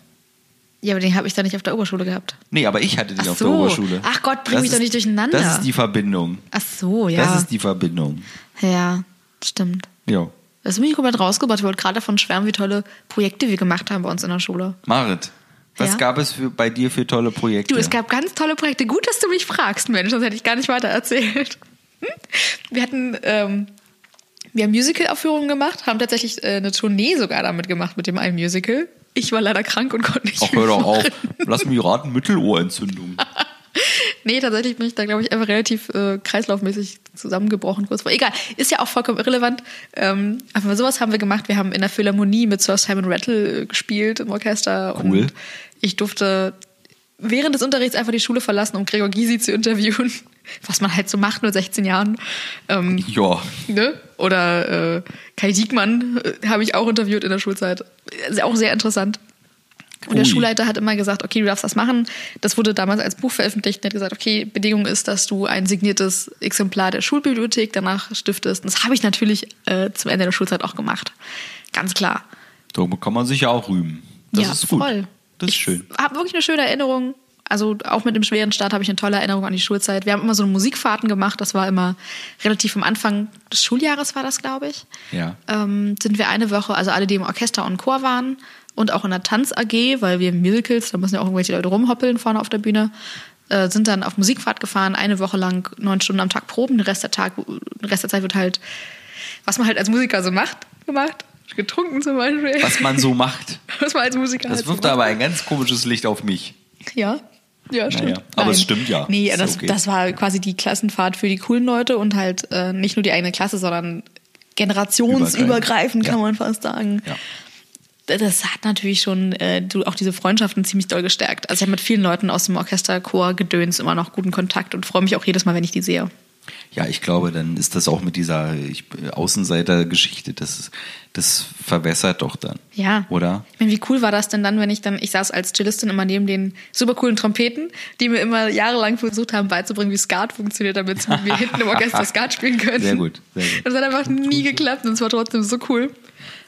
Ja, aber den habe ich dann nicht auf der Oberschule gehabt. Nee, aber ich hatte den Ach auf so. der Oberschule. Ach Gott, bring Das mich doch ist- nicht durcheinander. Das ist die Verbindung. Ach so, ja. Das ist die Verbindung. ja, stimmt. Ja. Das ist mich komplett rausgebracht. Ich wollte gerade davon schwärmen, wie tolle Projekte wir gemacht haben bei uns in der Schule. Marit, was Ja? gab es für, bei dir für tolle Projekte? Du, es gab ganz tolle Projekte. Gut, dass du mich fragst, Mensch, sonst hätte ich gar nicht weiter erzählt. Wir hatten, ähm, wir haben Musical-Aufführungen gemacht, haben tatsächlich äh, eine Tournee sogar damit gemacht mit dem einen Musical. Ich war leider krank und konnte nicht Ach, hör doch auf. Lass mich raten, Mittelohrentzündung. Nee, tatsächlich bin ich da, glaube ich, einfach relativ äh, kreislaufmäßig zusammengebrochen kurz vor. Egal, ist ja auch vollkommen irrelevant. Ähm, aber sowas haben wir gemacht. Wir haben in der Philharmonie mit Sir Simon Rattle äh, gespielt im Orchester. Cool. Und ich durfte während des Unterrichts einfach die Schule verlassen, um Gregor Gysi zu interviewen. Was man halt so macht mit 16 Jahren. Ähm, Ja. ne? Oder äh, Kai Diekmann äh, habe ich auch interviewt in der Schulzeit. Ist auch sehr interessant. Und der Ui. Schulleiter hat immer gesagt, okay, du darfst das machen. Das wurde damals als Buch veröffentlicht und hat gesagt, okay, Bedingung ist, dass du ein signiertes Exemplar der Schulbibliothek danach stiftest. Und das habe ich natürlich äh, zum Ende der Schulzeit auch gemacht. Ganz klar. Da kann man sich ja auch rühmen. Das ja, ist gut. voll. Das ist ich schön. habe wirklich eine schöne Erinnerung. Also auch mit dem schweren Start habe ich eine tolle Erinnerung an die Schulzeit. Wir haben immer so Musikfahrten gemacht. Das war immer relativ am Anfang des Schuljahres war das, glaube ich. Ja. Ähm, sind wir eine Woche, also alle, die im Orchester und Chor waren und auch in der Tanz AG, weil wir Musicals, da müssen ja auch irgendwelche Leute rumhoppeln vorne auf der Bühne, äh, sind dann auf Musikfahrt gefahren, eine Woche lang neun Stunden am Tag proben. Den Rest der Tag, den Rest der Zeit wird halt, was man halt als Musiker so macht, gemacht. Getrunken zum Beispiel. Was man so macht. Was man als Musiker Das halt wirft so macht. aber ein ganz komisches Licht auf mich. Ja. Ja, stimmt. Naja, aber es stimmt ja. Nee, Ist das, okay. das war quasi die Klassenfahrt für die coolen Leute und halt äh, nicht nur die eigene Klasse, sondern generationsübergreifend, kann Ja. man fast sagen. Ja. Das hat natürlich schon äh, auch diese Freundschaften ziemlich doll gestärkt. Also ich habe mit vielen Leuten aus dem Orchesterchor Gedöns immer noch guten Kontakt und freue mich auch jedes Mal, wenn ich die sehe. Ja, ich glaube, dann ist das auch mit dieser ich, Außenseiter-Geschichte, das, das verwässert doch dann. Ja. Oder? Ich meine, wie cool war das denn dann, wenn ich dann, ich saß als Cellistin immer neben den super coolen Trompeten, die mir immer jahrelang versucht haben beizubringen, wie Skat funktioniert, damit mir hinten im Orchester Skat spielen können. Sehr gut, sehr gut. Das hat einfach nie geklappt und es war trotzdem so cool.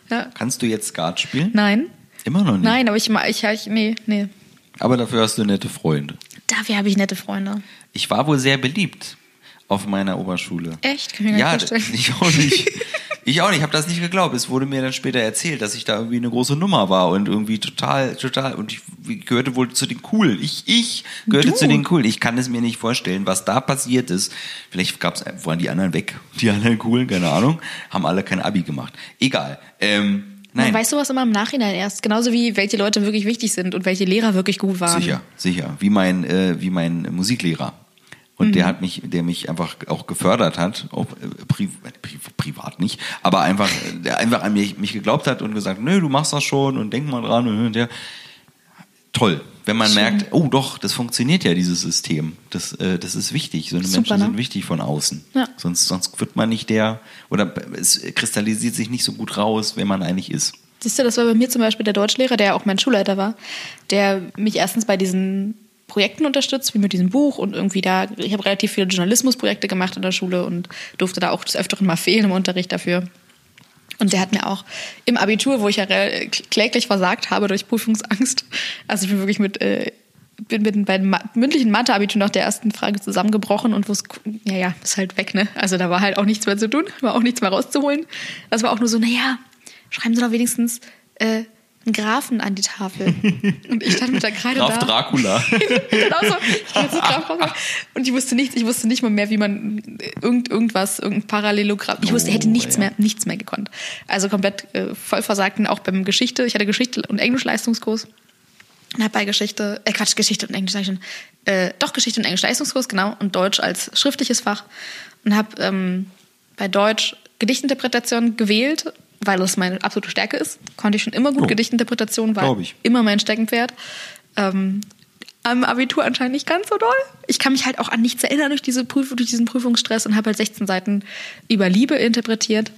Ja. Kannst du jetzt Skat spielen? Nein. Immer noch nicht. Nein, aber ich, ich, ich nee, nee. Aber dafür hast du nette Freunde. Dafür habe ich nette Freunde. Ich war wohl sehr beliebt auf meiner Oberschule. Echt? Kann ich mir Ja, nicht vorstellen. ich auch nicht. Ich auch nicht, ich habe das nicht geglaubt. Es wurde mir dann später erzählt, dass ich da irgendwie eine große Nummer war und irgendwie total, total, und ich gehörte wohl zu den Coolen. Ich, ich gehörte Du? zu den Coolen. Ich kann es mir nicht vorstellen, was da passiert ist. Vielleicht gab's, waren die anderen weg, die anderen Coolen, keine Ahnung, haben alle kein Abi gemacht. Egal. Ähm, Man nein, weiß sowas immer im Nachhinein erst. Genauso wie welche Leute wirklich wichtig sind und welche Lehrer wirklich gut waren. sicher, sicher. Wie mein, äh, wie mein Musiklehrer. Und Mhm. der hat mich, der mich einfach auch gefördert hat, auch äh, pri pri privat nicht, aber einfach, der einfach an mich, mich geglaubt hat und gesagt, nö, du machst das schon und denk mal dran und, und der. Toll, wenn man Schön. merkt, oh doch, das funktioniert ja, dieses System. Das, äh, das ist wichtig. So eine Super, Menschen ne? sind wichtig von außen. Ja. Sonst, sonst wird man nicht der, oder es kristallisiert sich nicht so gut raus, wer man eigentlich ist. Siehst du, das war bei mir zum Beispiel der Deutschlehrer, der auch mein Schulleiter war, der mich erstens bei diesen Projekten unterstützt, wie mit diesem Buch und irgendwie da, ich habe relativ viele Journalismusprojekte gemacht in der Schule und durfte da auch des Öfteren mal fehlen im Unterricht dafür. Und der hat mir auch im Abitur, wo ich ja kläglich versagt habe durch Prüfungsangst, also ich bin wirklich mit, äh, bin mit beim Ma mündlichen Mathe-Abitur nach der ersten Frage zusammengebrochen und wusste, ja, ja, ist halt weg, ne? Also da war halt auch nichts mehr zu tun, war auch nichts mehr rauszuholen. Das war auch nur so, naja, schreiben Sie doch wenigstens äh, einen Grafen an die Tafel. Und ich stand mit der Kreide Graf da. Dracula. genau so. Ich hab so Graf Dracula. Und ich wusste nichts, ich wusste nicht mal mehr, wie man irgend, irgendwas, irgendein Parallelogramm. Ich wusste, hätte Oh, nichts ja. mehr, nichts mehr gekonnt. Also komplett äh, voll versagten, auch beim Geschichte. Ich hatte Geschichte und Englisch-Leistungskurs. Und hab bei Geschichte, äh Quatsch, Geschichte und Englisch, sag ich schon, äh, doch Geschichte und Englisch-Leistungskurs, genau, und Deutsch als schriftliches Fach. Und hab ähm, bei Deutsch Gedichtinterpretation gewählt, weil es meine absolute Stärke ist. Konnte ich schon immer gut. Oh. Gedichtinterpretation war immer mein Steckenpferd. Ähm, am Abitur anscheinend nicht ganz so doll. Ich kann mich halt auch an nichts erinnern durch, diese Prüfung, durch diesen Prüfungsstress und habe halt 16 Seiten über Liebe interpretiert.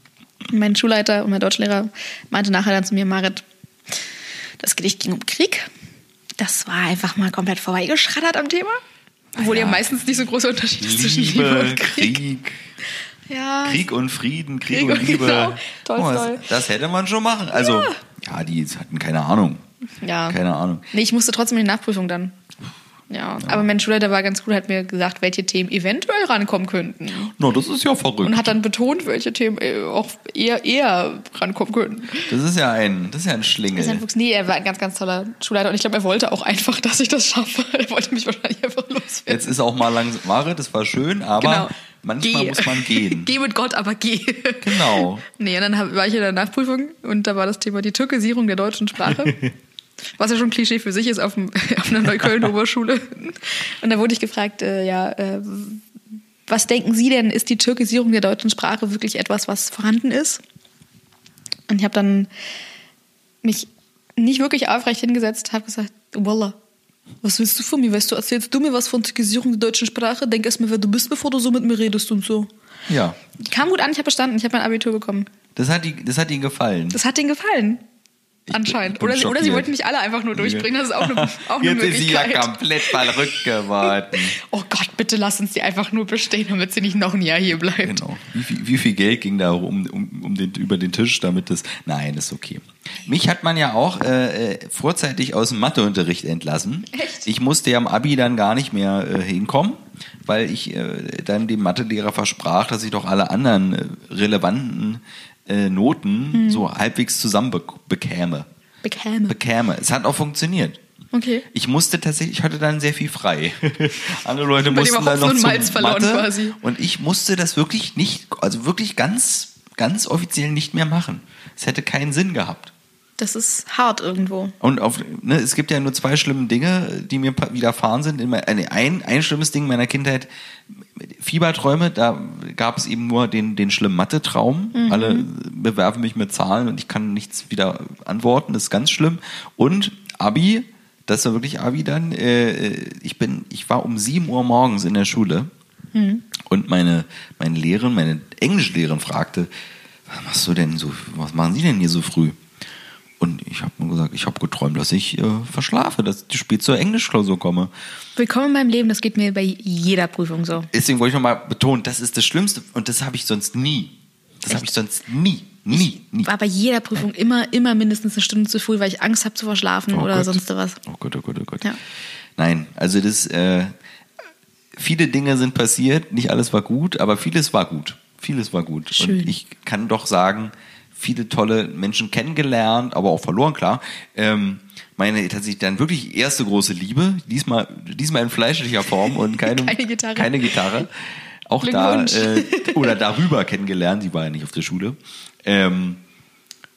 mein Schulleiter und mein Deutschlehrer meinte nachher dann zu mir, Marit, das Gedicht ging um Krieg. Das war einfach mal komplett vorbeigeschraddert am Thema. Obwohl ja, Ja. meistens nicht so große Unterschiede zwischen Liebe Liebe, und Krieg. Krieg, Ja, Krieg und Frieden, Krieg, Krieg und und- Liebe. genau. Toll, Oh, das, das hätte man schon machen. Also, ja, die hatten keine Ahnung. Ja. Keine Ahnung. Nee, ich musste trotzdem in die Nachprüfung dann. Ja, aber mein Schulleiter war ganz gut, hat mir gesagt, welche Themen eventuell rankommen könnten. No, das ist ja verrückt. Und hat dann betont, welche Themen äh, auch eher, eher rankommen könnten. das ist ja ein, das ist ja ein Schlingel. Sein Fuchs, nee, er war ein ganz, ganz toller Schulleiter und ich glaube, er wollte auch einfach, dass ich das schaffe. Er wollte mich wahrscheinlich einfach loswerden. Jetzt ist auch mal langsam, Mare, das war schön, aber Genau. Manchmal Geh. muss man gehen. geh mit Gott, aber geh. Genau. Nee, und dann hab, war ich in der Nachprüfung und da war das Thema die Türkisierung der deutschen Sprache. Was ja schon ein Klischee für sich ist auf, dem, auf einer Neukölln-Oberschule. Und da wurde ich gefragt, äh, ja, äh, was denken Sie denn, ist die Türkisierung der deutschen Sprache wirklich etwas, was vorhanden ist? Und ich habe dann mich nicht wirklich aufrecht hingesetzt, habe gesagt, Wallah, was willst du von mir? Weißt du, erzählst du mir was von Türkisierung der deutschen Sprache? Denk erst mal, wer du bist, bevor du so mit mir redest und so. Ja. Kam gut an, ich habe bestanden, ich habe mein Abitur bekommen. Das hat, die, das hat ihnen gefallen. Das hat denen gefallen. Anscheinend. Oder sie, oder sie wollten nicht alle einfach nur durchbringen. Das ist auch eine, auch eine Jetzt ist sie ja Möglichkeit. komplett verrückt geworden. Oh Gott, bitte lass uns die einfach nur bestehen, damit sie nicht noch ein Jahr hier bleibt. Genau. Wie viel, wie viel Geld ging da um, um, um den, über den Tisch, damit das. Nein, ist okay. Mich hat man ja auch äh, äh, vorzeitig aus dem Matheunterricht entlassen. Echt? Ich musste ja am Abi dann gar nicht mehr äh, hinkommen, weil ich äh, dann dem Mathelehrer versprach, dass ich doch alle anderen äh, relevanten äh, Noten Hm. so halbwegs zusammen be bekäme. Bekäme. Bekäme. Es hat auch funktioniert. Okay. Ich musste tatsächlich, ich hatte dann sehr viel frei. Andere Leute Bei mussten dann noch zum Malz verloren Mathe quasi. und ich musste das wirklich nicht, also wirklich ganz, ganz offiziell nicht mehr machen. Es hätte keinen Sinn gehabt. Das ist hart irgendwo. Und auf, ne, es gibt ja nur zwei schlimme Dinge, die mir widerfahren sind. Eine- Ein, ein schlimmes Ding meiner Kindheit, Fieberträume, da gab es eben nur den, den schlimmen Mathe-Traum. Mhm. Alle bewerfen mich mit Zahlen und ich kann nichts wieder antworten, das ist ganz schlimm. Und Abi, das war wirklich Abi dann, äh, ich bin, ich war um 7 Uhr morgens in der Schule Mhm. und meine, meine Lehrerin, meine Englischlehrerin fragte, was machst du denn so, was machen Sie denn hier so früh? Und ich habe nur gesagt, ich habe geträumt, dass ich äh, verschlafe, dass ich spät zur Englischklausur komme. Willkommen in meinem Leben, das geht mir bei jeder Prüfung so. Deswegen wollte ich nochmal betonen, das ist das Schlimmste und das habe ich sonst nie. Das habe ich sonst nie, nie, nie. War bei jeder Prüfung immer, immer mindestens eine Stunde zu früh, weil ich Angst habe zu verschlafen Oh oder Gott. sonst was. Oh Gott, oh Gott, oh Gott. Ja. Nein, also das, äh, viele Dinge sind passiert, nicht alles war gut, aber vieles war gut. Vieles war gut. Schön. Und ich kann doch sagen, viele tolle Menschen kennengelernt, aber auch verloren, klar. Ähm, meine tatsächlich dann wirklich erste große Liebe, diesmal, diesmal in fleischlicher Form und keine, Keine Gitarre. Keine Gitarre. Auch da, äh, oder darüber kennengelernt, die war ja nicht auf der Schule. Ähm,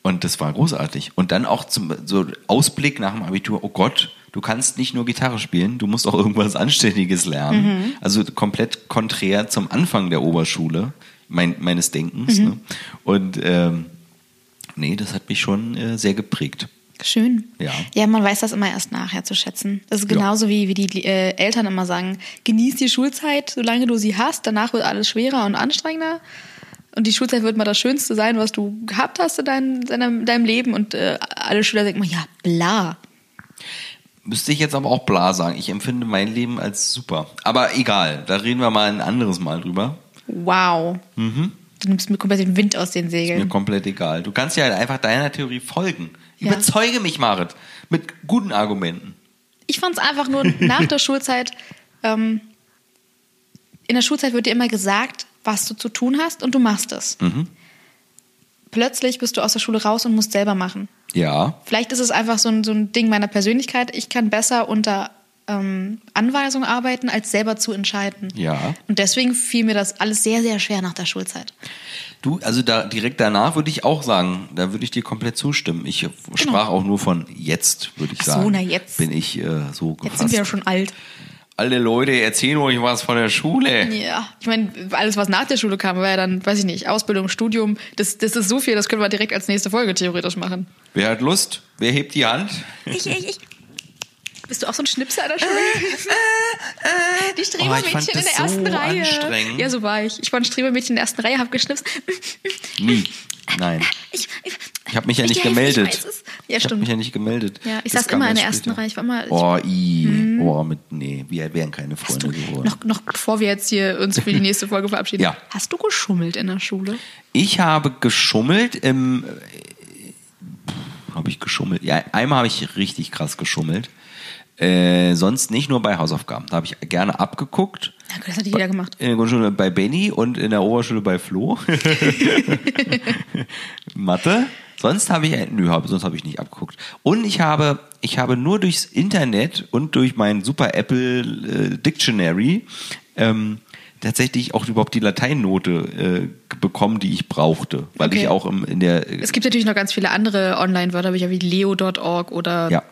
und das war großartig. Und dann auch zum so Ausblick nach dem Abitur, oh Gott, du kannst nicht nur Gitarre spielen, du musst auch irgendwas Anständiges lernen. Also komplett konträr zum Anfang der Oberschule, mein, meines Denkens. Ne? Und ähm, nee, das hat mich schon äh, sehr geprägt. Schön. Ja. Ja, man weiß das immer erst nachher zu schätzen. Das ist genauso wie, wie die äh, Eltern immer sagen, genieß die Schulzeit, solange du sie hast, danach wird alles schwerer und anstrengender. Und die Schulzeit wird mal das Schönste sein, was du gehabt hast in deinem, deinem, deinem Leben. Und äh, alle Schüler denken ja, bla. Müsste ich jetzt aber auch bla sagen. Ich empfinde mein Leben als super. Aber egal, da reden wir mal ein anderes Mal drüber. Wow. Mhm. Du nimmst mir komplett den Wind aus den Mir Segeln. komplett egal. Du kannst ja halt einfach deiner Theorie folgen. Ja. Überzeuge mich, Marit, mit guten Argumenten. Ich fand es einfach nur nach der Schulzeit, ähm, in der Schulzeit wird dir immer gesagt, was du zu tun hast und du machst es. Mhm. Plötzlich bist du aus der Schule raus und musst selber machen. Ja, Vielleicht ist es einfach so ein, so ein Ding meiner Persönlichkeit. Ich kann besser unter ähm, Anweisung arbeiten, als selber zu entscheiden. Ja. Und deswegen fiel mir das alles sehr, sehr schwer nach der Schulzeit. Du, also da direkt danach würde ich auch sagen, da würde ich dir komplett zustimmen. Ich sprach auch nur von jetzt, würde ich Ach so, sagen. na jetzt. Bin ich äh, so Jetzt gefasst. sind wir ja schon alt. Alle Leute erzählen euch was von der Schule. Ja, ich meine, alles, was nach der Schule kam, war ja dann, weiß ich nicht, Ausbildung, Studium. Das, das ist so viel, das können wir direkt als nächste Folge theoretisch machen. Wer hat Lust? Wer hebt die Hand? Ich, ich, ich. Bist du auch so ein Schnipser an der Schule? Die Oh, Strebermädchen ich fand in der ersten so Reihe. Ja, so war ich. Ich war ein Strebermädchen in der ersten Reihe, hab geschnipst. Nie. Nein. Ich, ich, Ich habe mich ja Ich nicht ich gemeldet. weiß es. Ja, ich habe mich ja nicht gemeldet. Ja, ich Das saß immer in der ersten. Reihe. Ich war immer, Oh, i. Oh, mit, nee, wir wären keine Freunde geworden. noch, noch bevor wir jetzt hier uns für die nächste Folge verabschieden, Ja. hast du geschummelt in der Schule? Ich habe geschummelt im. Habe ich geschummelt? Ja, einmal habe ich richtig krass geschummelt. Äh, sonst nicht nur bei Hausaufgaben. Da habe ich gerne abgeguckt. Na gut, das hat jeder gemacht. In der Grundschule bei Benny und in der Oberschule bei Flo. Mathe. Sonst habe ich, äh, nö, hab, sonst habe ich nicht abgeguckt. Und ich habe, ich habe nur durchs Internet und durch mein super Apple äh, Dictionary ähm, tatsächlich auch überhaupt die Lateinnote äh, bekommen, die ich brauchte, weil Okay. ich auch im, in der Es gibt natürlich noch ganz viele andere Online-Wörterbücher wie leo.org oder Ja.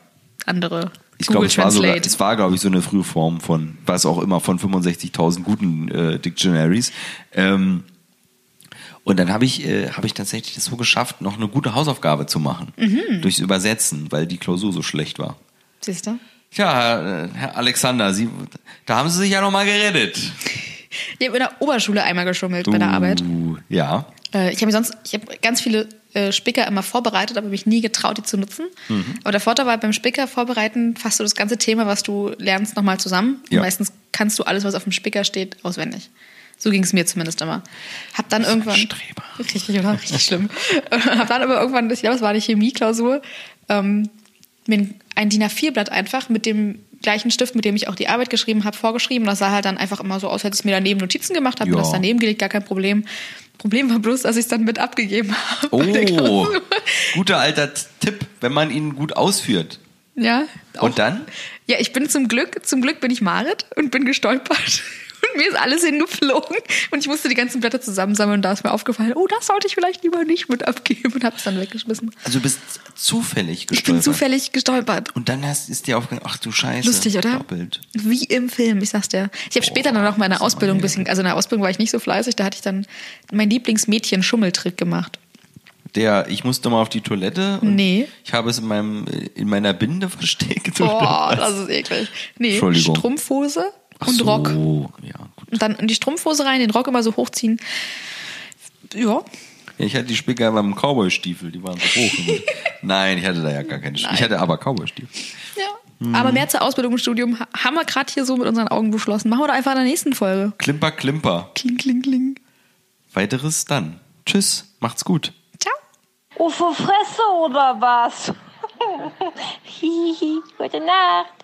andere. Ich glaube, es war sogar, es war, glaube ich, so eine frühe Form von, was auch immer, von 65.000 guten äh, Dictionaries. Ähm, und dann habe ich, äh, habe ich tatsächlich das so geschafft, noch eine gute Hausaufgabe zu machen. Mhm. Durchs Übersetzen, weil die Klausur so schlecht war. Siehst du? Tja, Herr, äh, Herr Alexander, Sie, da haben Sie sich ja noch mal gerettet. Ich habe in der Oberschule einmal geschummelt bei der Arbeit. Uh, Ja. Äh, ich habe sonst, ich habe ganz viele äh, Spicker immer vorbereitet, aber mich nie getraut, die zu nutzen. Aber der Vorteil war beim Spicker vorbereiten, fasst du das ganze Thema, was du lernst, nochmal zusammen. Ja. meistens kannst du alles, was auf dem Spicker steht, auswendig. So ging es mir zumindest immer. Hab dann irgendwann. Streber. Richtig, oder? Richtig schlimm. hab dann aber irgendwann, ich glaube, es war eine Chemieklausur, ähm, mir ein DIN A4-Blatt einfach mit dem gleichen Stift, mit dem ich auch die Arbeit geschrieben habe, vorgeschrieben. Das sah halt dann einfach immer so aus, als ich mir daneben Notizen gemacht habe, mir das daneben gelegt, gar kein Problem. Problem war bloß, dass ich es dann mit abgegeben habe. Oh, guter alter Tipp, wenn man ihn gut ausführt. Ja. auch- Und dann? Ja, ich bin zum Glück, zum Glück bin ich Marit und bin gestolpert. Mir ist alles hingeflogen. Und ich musste die ganzen Blätter zusammensammeln und da ist mir aufgefallen, oh, das sollte ich vielleicht lieber nicht mit abgeben und habe es dann weggeschmissen. Also du bist zufällig Ich bin gestolpert. zufällig gestolpert. Und dann hast, ist dir aufgegangen, ach du Scheiße. Lustig, oder? Doppelt. Wie im Film, ich sag's dir. Ich habe später dann noch meine Ausbildung ein bisschen, also in der Ausbildung war ich nicht so fleißig, da hatte ich dann mein Lieblingsmädchen-Schummeltrick gemacht. Der, ich musste mal auf die Toilette. Und Nee. Ich habe es in meinem, in meiner Binde versteckt. Boah, das ist eklig. Nee. Strumpfhose und so, Rock. Ja, gut. Und dann in die Strumpfhose rein, den Rock immer so hochziehen. Ja, Ja, ich hatte die Spicker beim Cowboy-Stiefel, die waren so hoch. Nein, ich hatte da ja gar keine Stiefel. Ich hatte aber Cowboy-Stiefel. ja. Mhm. Aber mehr zur Ausbildung und Studium ha- haben wir gerade hier so mit unseren Augen beschlossen. Machen wir doch einfach in der nächsten Folge. Klimper, klimper. Kling, kling, kling. Weiteres dann. Tschüss, macht's gut. Ciao. Uffe Fresse oder was? Gute Nacht.